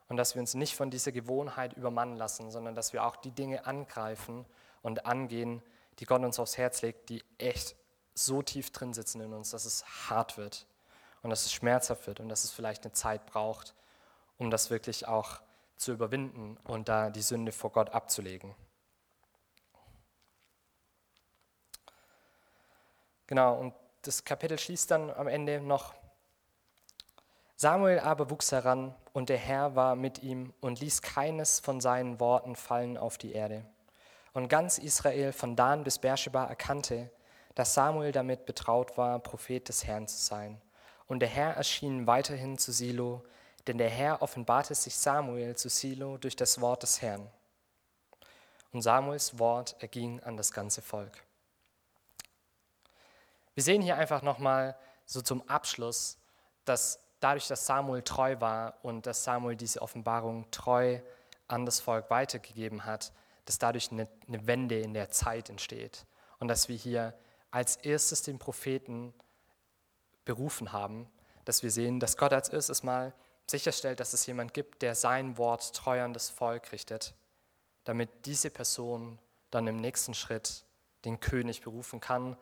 und dass wir uns nicht von dieser Gewohnheit übermannen lassen, sondern dass wir auch die Dinge angreifen und angehen, die Gott uns aufs Herz legt, die echt so tief drin sitzen in uns, dass es hart wird und dass es schmerzhaft wird und dass es vielleicht eine Zeit braucht, um das wirklich auch zu überwinden und da die Sünde vor Gott abzulegen. Genau, und das Kapitel schließt dann am Ende noch, Samuel aber wuchs heran und der Herr war mit ihm und ließ keines von seinen Worten fallen auf die Erde. Und ganz Israel von Dan bis Beersheba erkannte, dass Samuel damit betraut war, Prophet des Herrn zu sein. Und der Herr erschien weiterhin zu Silo, denn der Herr offenbarte sich Samuel zu Silo durch das Wort des Herrn. Und Samuels Wort erging an das ganze Volk. Wir sehen hier einfach nochmal so zum Abschluss, dass dadurch, dass Samuel treu war und dass Samuel diese Offenbarung treu an das Volk weitergegeben hat, dass dadurch eine, eine Wende in der Zeit entsteht und dass wir hier als erstes den Propheten berufen haben, dass wir sehen, dass Gott als erstes mal sicherstellt, dass es jemand gibt, der sein Wort treu an das Volk richtet, damit diese Person dann im nächsten Schritt den König berufen kann,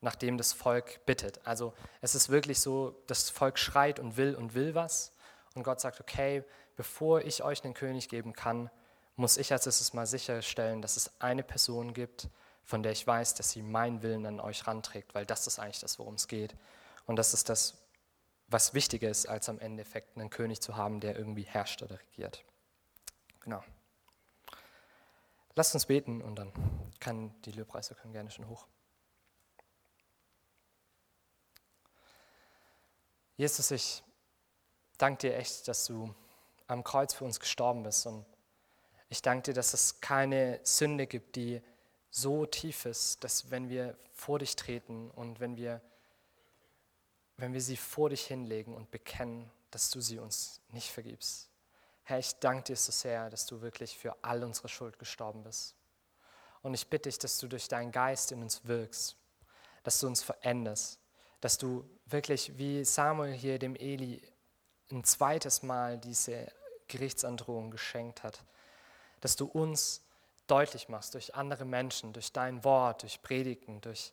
nachdem das Volk bittet. Also es ist wirklich so, das Volk schreit und will und will was und Gott sagt, okay, bevor ich euch den König geben kann, muss ich als erstes mal sicherstellen, dass es eine Person gibt, von der ich weiß, dass sie meinen Willen an euch ranträgt, weil das ist eigentlich das, worum es geht. Und das ist das, was wichtiger ist, als am Endeffekt einen König zu haben, der irgendwie herrscht oder regiert. Genau. Lasst uns beten und dann kann die Lobpreise können gerne schon hoch. Jesus, ich danke dir echt, dass du am Kreuz für uns gestorben bist. Und ich danke dir, dass es keine Sünde gibt, die so tief ist, dass wenn wir vor dich treten und wenn wir, wenn wir sie vor dich hinlegen und bekennen, dass du sie uns nicht vergibst. Herr, ich danke dir so sehr, dass du wirklich für all unsere Schuld gestorben bist. Und ich bitte dich, dass du durch deinen Geist in uns wirkst, dass du uns veränderst, dass du wirklich wie Samuel hier dem Eli ein zweites Mal diese Gerichtsandrohung geschenkt hat, dass du uns deutlich machst durch andere Menschen, durch dein Wort, durch Predigen, durch,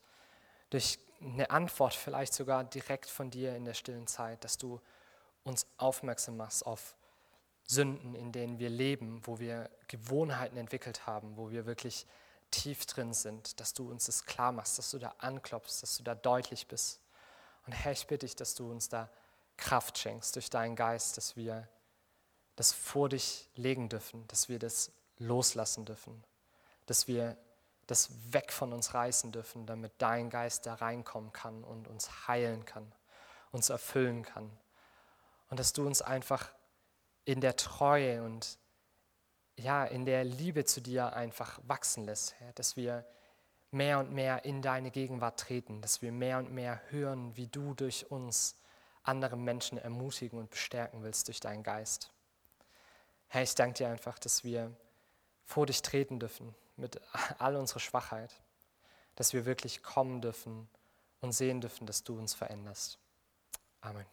durch eine Antwort vielleicht sogar direkt von dir in der stillen Zeit, dass du uns aufmerksam machst auf Sünden, in denen wir leben, wo wir Gewohnheiten entwickelt haben, wo wir wirklich tief drin sind, dass du uns das klar machst, dass du da anklopfst, dass du da deutlich bist. Und Herr, ich bitte dich, dass du uns da Kraft schenkst durch deinen Geist, dass wir das vor dich legen dürfen, dass wir das loslassen dürfen, dass wir das weg von uns reißen dürfen, damit dein Geist da reinkommen kann und uns heilen kann, uns erfüllen kann. Und dass du uns einfach in der Treue und ja, in der Liebe zu dir einfach wachsen lässt, Herr, dass wir mehr und mehr in deine Gegenwart treten, dass wir mehr und mehr hören, wie du durch uns andere Menschen ermutigen und bestärken willst durch deinen Geist. Herr, ich danke dir einfach, dass wir vor dich treten dürfen mit all unserer Schwachheit, dass wir wirklich kommen dürfen und sehen dürfen, dass du uns veränderst. Amen.